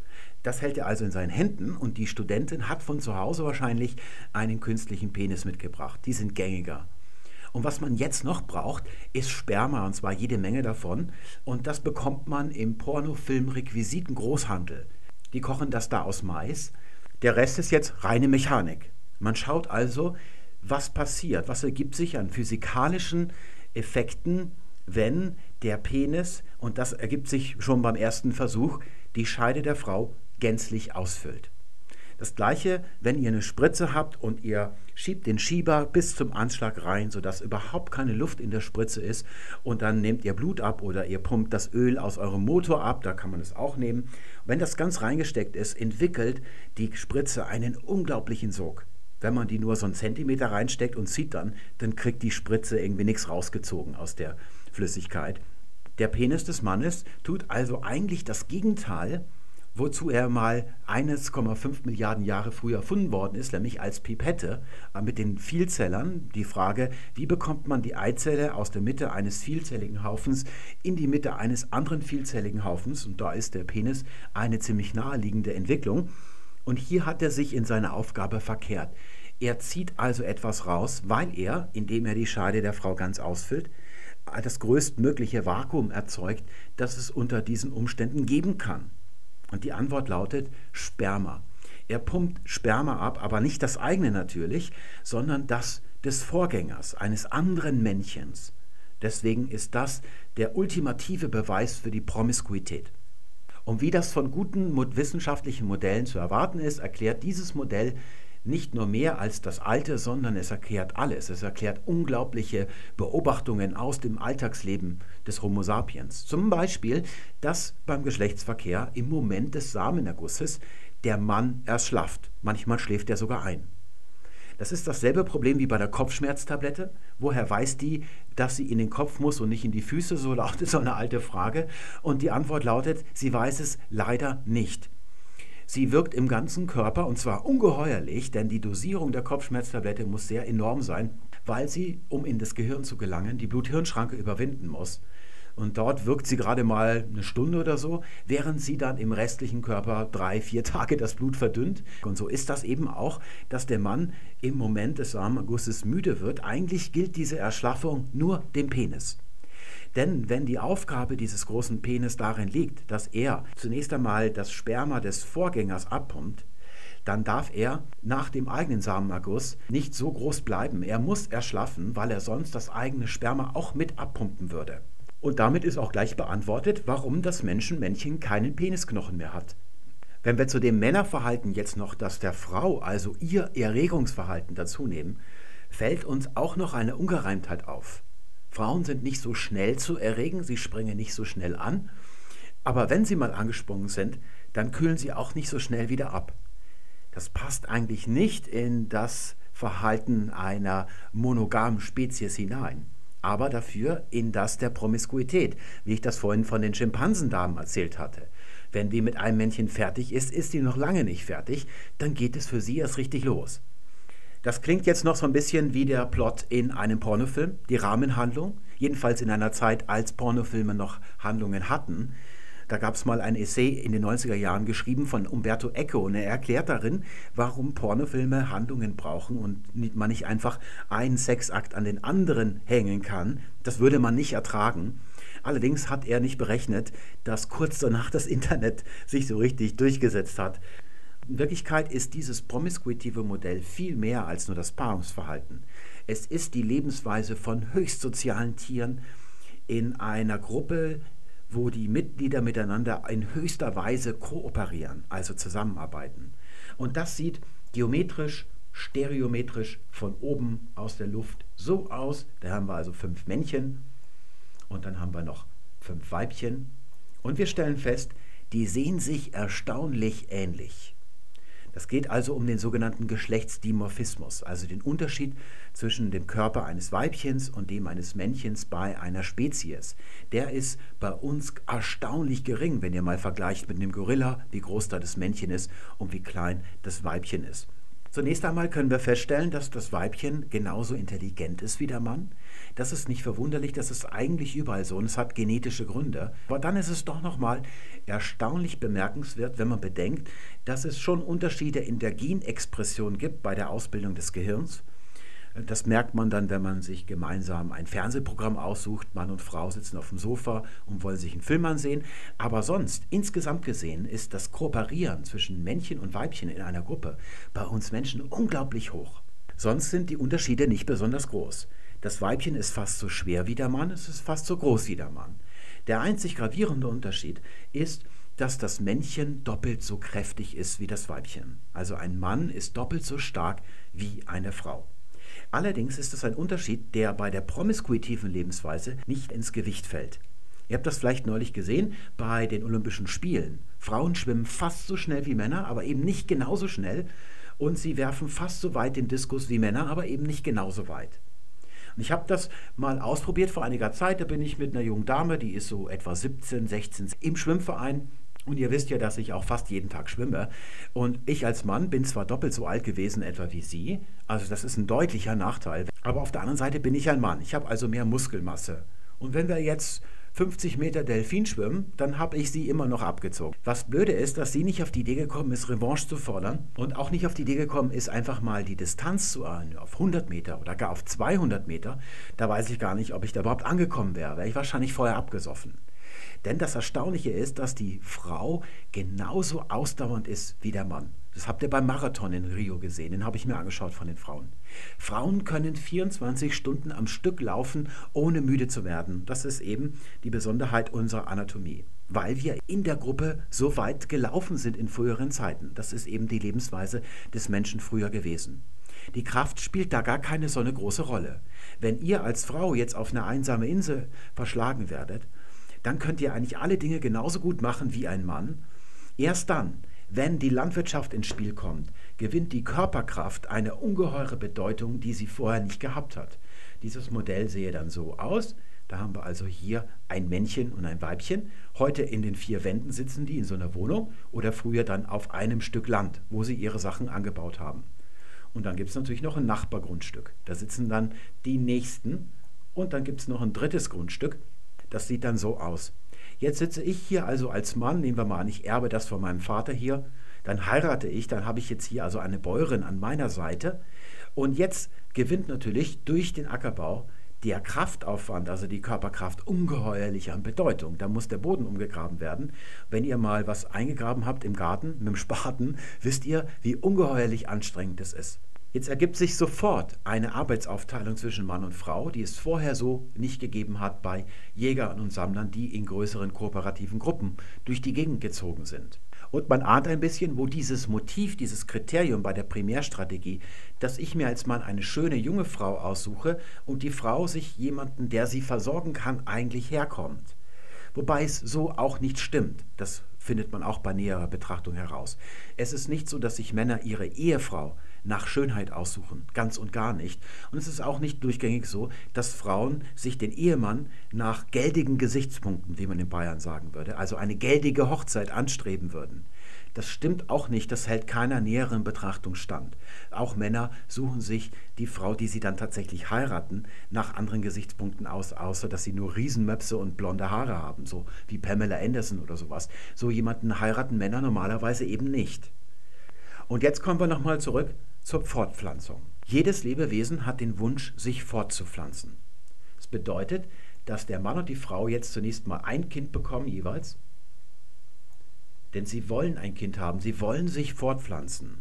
[SPEAKER 1] Das hält er also in seinen Händen und die Studentin hat von zu Hause wahrscheinlich einen künstlichen Penis mitgebracht. Die sind gängiger. Und was man jetzt noch braucht, ist Sperma, und zwar jede Menge davon. Und das bekommt man im Pornofilm-Requisiten-Großhandel. Die kochen das da aus Mais. Der Rest ist jetzt reine Mechanik. Man schaut also, was passiert, was ergibt sich an physikalischen Effekten, wenn der Penis, und das ergibt sich schon beim ersten Versuch, die Scheide der Frau gänzlich ausfüllt. Das gleiche, wenn ihr eine Spritze habt und ihr schiebt den Schieber bis zum Anschlag rein, sodass überhaupt keine Luft in der Spritze ist und dann nehmt ihr Blut ab oder ihr pumpt das Öl aus eurem Motor ab, da kann man es auch nehmen. Wenn das ganz reingesteckt ist, entwickelt die Spritze einen unglaublichen Sog. Wenn man die nur so einen Zentimeter reinsteckt und zieht dann, dann kriegt die Spritze irgendwie nichts rausgezogen aus der Flüssigkeit. Der Penis des Mannes tut also eigentlich das Gegenteil wozu er mal 1,5 Milliarden Jahre früher erfunden worden ist, nämlich als Pipette äh, mit den Vielzellern. Die Frage, wie bekommt man die Eizelle aus der Mitte eines vielzelligen Haufens in die Mitte eines anderen vielzelligen Haufens? Und da ist der Penis eine ziemlich naheliegende Entwicklung. Und hier hat er sich in seiner Aufgabe verkehrt. Er zieht also etwas raus, weil er, indem er die Scheide der Frau ganz ausfüllt, das größtmögliche Vakuum erzeugt, das es unter diesen Umständen geben kann. Und die Antwort lautet Sperma. Er pumpt Sperma ab, aber nicht das eigene natürlich, sondern das des Vorgängers, eines anderen Männchens. Deswegen ist das der ultimative Beweis für die Promiskuität. Und wie das von guten wissenschaftlichen Modellen zu erwarten ist, erklärt dieses Modell nicht nur mehr als das Alte, sondern es erklärt alles. Es erklärt unglaubliche Beobachtungen aus dem Alltagsleben des Homo sapiens. Zum Beispiel, dass beim Geschlechtsverkehr im Moment des Samenergusses der Mann erschlafft. Manchmal schläft er sogar ein. Das ist dasselbe Problem wie bei der Kopfschmerztablette. Woher weiß die, dass sie in den Kopf muss und nicht in die Füße? So lautet so eine alte Frage. Und die Antwort lautet, sie weiß es leider nicht. Sie wirkt im ganzen Körper und zwar ungeheuerlich, denn die Dosierung der Kopfschmerztablette muss sehr enorm sein, weil sie, um in das Gehirn zu gelangen, die Blut-Hirn-Schranke überwinden muss. Und dort wirkt sie gerade mal eine Stunde oder so, während sie dann im restlichen Körper drei, vier Tage das Blut verdünnt. Und so ist das eben auch, dass der Mann im Moment des Samenergusses müde wird. Eigentlich gilt diese Erschlaffung nur dem Penis. Denn wenn die Aufgabe dieses großen Penis darin liegt, dass er zunächst einmal das Sperma des Vorgängers abpumpt, dann darf er nach dem eigenen Samenerguss nicht so groß bleiben. Er muss erschlaffen, weil er sonst das eigene Sperma auch mit abpumpen würde. Und damit ist auch gleich beantwortet, warum das Menschenmännchen keinen Penisknochen mehr hat. Wenn wir zu dem Männerverhalten jetzt noch das der Frau, also ihr Erregungsverhalten dazu nehmen, fällt uns auch noch eine Ungereimtheit auf. Frauen sind nicht so schnell zu erregen, sie springen nicht so schnell an, aber wenn sie mal angesprungen sind, dann kühlen sie auch nicht so schnell wieder ab. Das passt eigentlich nicht in das Verhalten einer monogamen Spezies hinein, aber dafür in das der Promiskuität, wie ich das vorhin von den Schimpansendamen erzählt hatte. Wenn die mit einem Männchen fertig ist, ist die noch lange nicht fertig, dann geht es für sie erst richtig los. Das klingt jetzt noch so ein bisschen wie der Plot in einem Pornofilm, die Rahmenhandlung, jedenfalls in einer Zeit, als Pornofilme noch Handlungen hatten. Da gab es mal ein Essay in den 90er Jahren geschrieben von Umberto Eco und er erklärt darin, warum Pornofilme Handlungen brauchen und man nicht einfach einen Sexakt an den anderen hängen kann. Das würde man nicht ertragen. Allerdings hat er nicht berechnet, dass kurz danach das Internet sich so richtig durchgesetzt hat. In Wirklichkeit ist dieses promiskuitive Modell viel mehr als nur das Paarungsverhalten. Es ist die Lebensweise von höchst sozialen Tieren in einer Gruppe, wo die Mitglieder miteinander in höchster Weise kooperieren, also zusammenarbeiten. Und das sieht geometrisch stereometrisch von oben aus der Luft so aus. Da haben wir also fünf Männchen und dann haben wir noch fünf Weibchen. Und wir stellen fest, die sehen sich erstaunlich ähnlich. Es geht also um den sogenannten Geschlechtsdimorphismus, also den Unterschied zwischen dem Körper eines Weibchens und dem eines Männchens bei einer Spezies. Der ist bei uns erstaunlich gering, wenn ihr mal vergleicht mit einem Gorilla, wie groß da das Männchen ist und wie klein das Weibchen ist. Zunächst einmal können wir feststellen, dass das Weibchen genauso intelligent ist wie der Mann. Das ist nicht verwunderlich, das ist eigentlich überall so und es hat genetische Gründe. Aber dann ist es doch nochmal erstaunlich bemerkenswert, wenn man bedenkt, dass es schon Unterschiede in der Genexpression gibt bei der Ausbildung des Gehirns. Das merkt man dann, wenn man sich gemeinsam ein Fernsehprogramm aussucht. Mann und Frau sitzen auf dem Sofa und wollen sich einen Film ansehen. Aber sonst, insgesamt gesehen, ist das Kooperieren zwischen Männchen und Weibchen in einer Gruppe bei uns Menschen unglaublich hoch. Sonst sind die Unterschiede nicht besonders groß. Das Weibchen ist fast so schwer wie der Mann, es ist fast so groß wie der Mann. Der einzig gravierende Unterschied ist, dass das Männchen doppelt so kräftig ist wie das Weibchen. Also ein Mann ist doppelt so stark wie eine Frau. Allerdings ist es ein Unterschied, der bei der promiskuitiven Lebensweise nicht ins Gewicht fällt. Ihr habt das vielleicht neulich gesehen bei den Olympischen Spielen. Frauen schwimmen fast so schnell wie Männer, aber eben nicht genauso schnell. Und sie werfen fast so weit den Diskus wie Männer, aber eben nicht genauso weit. Und ich habe das mal ausprobiert vor einiger Zeit. Da bin ich mit einer jungen Dame, die ist so etwa 17, 16, im Schwimmverein und ihr wisst ja, dass ich auch fast jeden Tag schwimme. Und ich als Mann bin zwar doppelt so alt gewesen etwa wie Sie, also das ist ein deutlicher Nachteil. Aber auf der anderen Seite bin ich ein Mann. Ich habe also mehr Muskelmasse. Und wenn wir jetzt 50 Meter Delfin schwimmen, dann habe ich sie immer noch abgezogen. Was blöde ist, dass sie nicht auf die Idee gekommen ist, Revanche zu fordern und auch nicht auf die Idee gekommen ist, einfach mal die Distanz zu erhöhen auf 100 Meter oder gar auf 200 Meter. Da weiß ich gar nicht, ob ich da überhaupt angekommen wäre. Wäre ich wahrscheinlich vorher abgesoffen. Denn das Erstaunliche ist, dass die Frau genauso ausdauernd ist wie der Mann. Das habt ihr beim Marathon in Rio gesehen, den habe ich mir angeschaut von den Frauen. Frauen können 24 Stunden am Stück laufen, ohne müde zu werden. Das ist eben die Besonderheit unserer Anatomie, weil wir in der Gruppe so weit gelaufen sind in früheren Zeiten. Das ist eben die Lebensweise des Menschen früher gewesen. Die Kraft spielt da gar keine so eine große Rolle. Wenn ihr als Frau jetzt auf eine einsame Insel verschlagen werdet dann könnt ihr eigentlich alle Dinge genauso gut machen wie ein Mann. Erst dann, wenn die Landwirtschaft ins Spiel kommt, gewinnt die Körperkraft eine ungeheure Bedeutung, die sie vorher nicht gehabt hat. Dieses Modell sehe dann so aus. Da haben wir also hier ein Männchen und ein Weibchen. Heute in den vier Wänden sitzen die in so einer Wohnung oder früher dann auf einem Stück Land, wo sie ihre Sachen angebaut haben. Und dann gibt es natürlich noch ein Nachbargrundstück. Da sitzen dann die Nächsten. Und dann gibt es noch ein drittes Grundstück. Das sieht dann so aus. Jetzt sitze ich hier also als Mann, nehmen wir mal an, ich erbe das von meinem Vater hier, dann heirate ich, dann habe ich jetzt hier also eine Bäuerin an meiner Seite und jetzt gewinnt natürlich durch den Ackerbau der Kraftaufwand, also die Körperkraft, ungeheuerlich an Bedeutung. Da muss der Boden umgegraben werden. Wenn ihr mal was eingegraben habt im Garten mit dem Spaten, wisst ihr, wie ungeheuerlich anstrengend es ist. Jetzt ergibt sich sofort eine Arbeitsaufteilung zwischen Mann und Frau, die es vorher so nicht gegeben hat bei Jägern und Sammlern, die in größeren kooperativen Gruppen durch die Gegend gezogen sind. Und man ahnt ein bisschen, wo dieses Motiv, dieses Kriterium bei der Primärstrategie, dass ich mir als Mann eine schöne junge Frau aussuche und die Frau sich jemanden, der sie versorgen kann, eigentlich herkommt. Wobei es so auch nicht stimmt. Das findet man auch bei näherer Betrachtung heraus. Es ist nicht so, dass sich Männer ihre Ehefrau nach Schönheit aussuchen. Ganz und gar nicht. Und es ist auch nicht durchgängig so, dass Frauen sich den Ehemann nach geldigen Gesichtspunkten, wie man in Bayern sagen würde, also eine geldige Hochzeit anstreben würden. Das stimmt auch nicht, das hält keiner näheren Betrachtung stand. Auch Männer suchen sich die Frau, die sie dann tatsächlich heiraten, nach anderen Gesichtspunkten aus, außer dass sie nur Riesenmöpse und blonde Haare haben, so wie Pamela Anderson oder sowas. So jemanden heiraten Männer normalerweise eben nicht. Und jetzt kommen wir nochmal zurück zur Fortpflanzung. Jedes Lebewesen hat den Wunsch, sich fortzupflanzen. Das bedeutet, dass der Mann und die Frau jetzt zunächst mal ein Kind bekommen jeweils, denn sie wollen ein Kind haben, sie wollen sich fortpflanzen.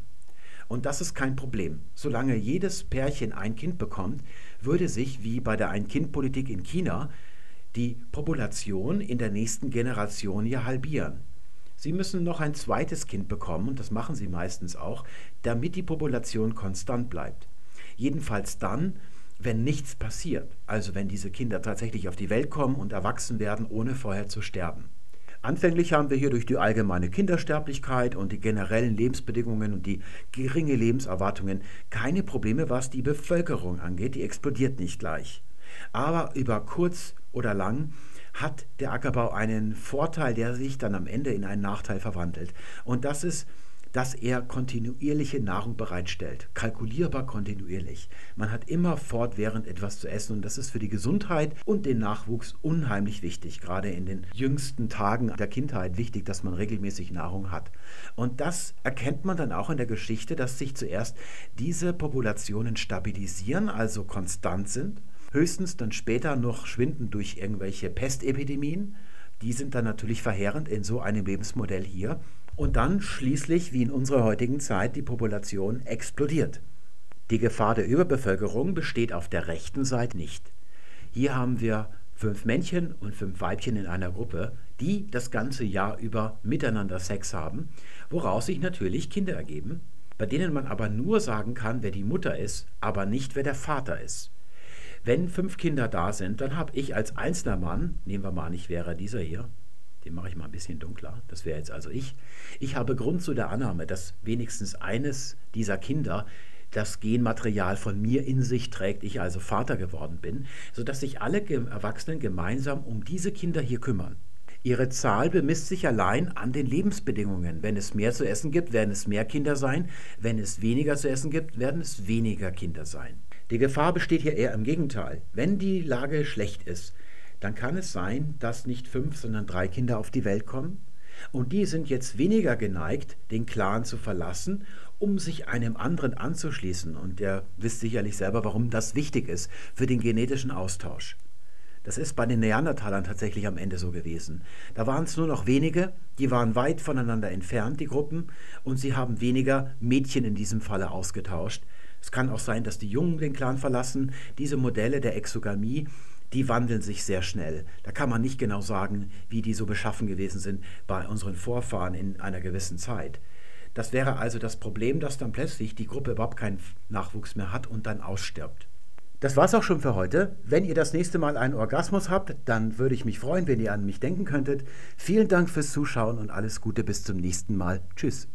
[SPEAKER 1] Und das ist kein Problem. Solange jedes Pärchen ein Kind bekommt, würde sich, wie bei der Ein-Kind-Politik in China, die Population in der nächsten Generation ja halbieren. Sie müssen noch ein zweites Kind bekommen, und das machen sie meistens auch, damit die Population konstant bleibt. Jedenfalls dann, wenn nichts passiert, also wenn diese Kinder tatsächlich auf die Welt kommen und erwachsen werden, ohne vorher zu sterben. Anfänglich haben wir hier durch die allgemeine Kindersterblichkeit und die generellen Lebensbedingungen und die geringe Lebenserwartungen keine Probleme, was die Bevölkerung angeht. Die explodiert nicht gleich. Aber über kurz oder lang hat der Ackerbau einen Vorteil, der sich dann am Ende in einen Nachteil verwandelt. Und das ist, dass er kontinuierliche Nahrung bereitstellt, kalkulierbar kontinuierlich. Man hat immer fortwährend etwas zu essen und das ist für die Gesundheit und den Nachwuchs unheimlich wichtig. Gerade in den jüngsten Tagen der Kindheit wichtig, dass man regelmäßig Nahrung hat. Und das erkennt man dann auch in der Geschichte, dass sich zuerst diese Populationen stabilisieren, also konstant sind höchstens dann später noch schwinden durch irgendwelche Pestepidemien. Die sind dann natürlich verheerend in so einem Lebensmodell hier. Und dann schließlich, wie in unserer heutigen Zeit, die Population explodiert. Die Gefahr der Überbevölkerung besteht auf der rechten Seite nicht. Hier haben wir fünf Männchen und fünf Weibchen in einer Gruppe, die das ganze Jahr über miteinander Sex haben, woraus sich natürlich Kinder ergeben, bei denen man aber nur sagen kann, wer die Mutter ist, aber nicht wer der Vater ist. Wenn fünf Kinder da sind, dann habe ich als einzelner Mann, nehmen wir mal an, ich wäre dieser hier, den mache ich mal ein bisschen dunkler, das wäre jetzt also ich, ich habe Grund zu der Annahme, dass wenigstens eines dieser Kinder das Genmaterial von mir in sich trägt, ich also Vater geworden bin, sodass sich alle Erwachsenen gemeinsam um diese Kinder hier kümmern. Ihre Zahl bemisst sich allein an den Lebensbedingungen. Wenn es mehr zu essen gibt, werden es mehr Kinder sein. Wenn es weniger zu essen gibt, werden es weniger Kinder sein. Die Gefahr besteht hier eher im Gegenteil. Wenn die Lage schlecht ist, dann kann es sein, dass nicht fünf, sondern drei Kinder auf die Welt kommen. Und die sind jetzt weniger geneigt, den Clan zu verlassen, um sich einem anderen anzuschließen. Und ihr wisst sicherlich selber, warum das wichtig ist für den genetischen Austausch. Das ist bei den Neandertalern tatsächlich am Ende so gewesen. Da waren es nur noch wenige, die waren weit voneinander entfernt, die Gruppen, und sie haben weniger Mädchen in diesem Falle ausgetauscht, es kann auch sein, dass die Jungen den Clan verlassen. Diese Modelle der Exogamie, die wandeln sich sehr schnell. Da kann man nicht genau sagen, wie die so beschaffen gewesen sind bei unseren Vorfahren in einer gewissen Zeit. Das wäre also das Problem, dass dann plötzlich die Gruppe überhaupt keinen Nachwuchs mehr hat und dann ausstirbt. Das war's auch schon für heute. Wenn ihr das nächste Mal einen Orgasmus habt, dann würde ich mich freuen, wenn ihr an mich denken könntet. Vielen Dank fürs Zuschauen und alles Gute bis zum nächsten Mal. Tschüss.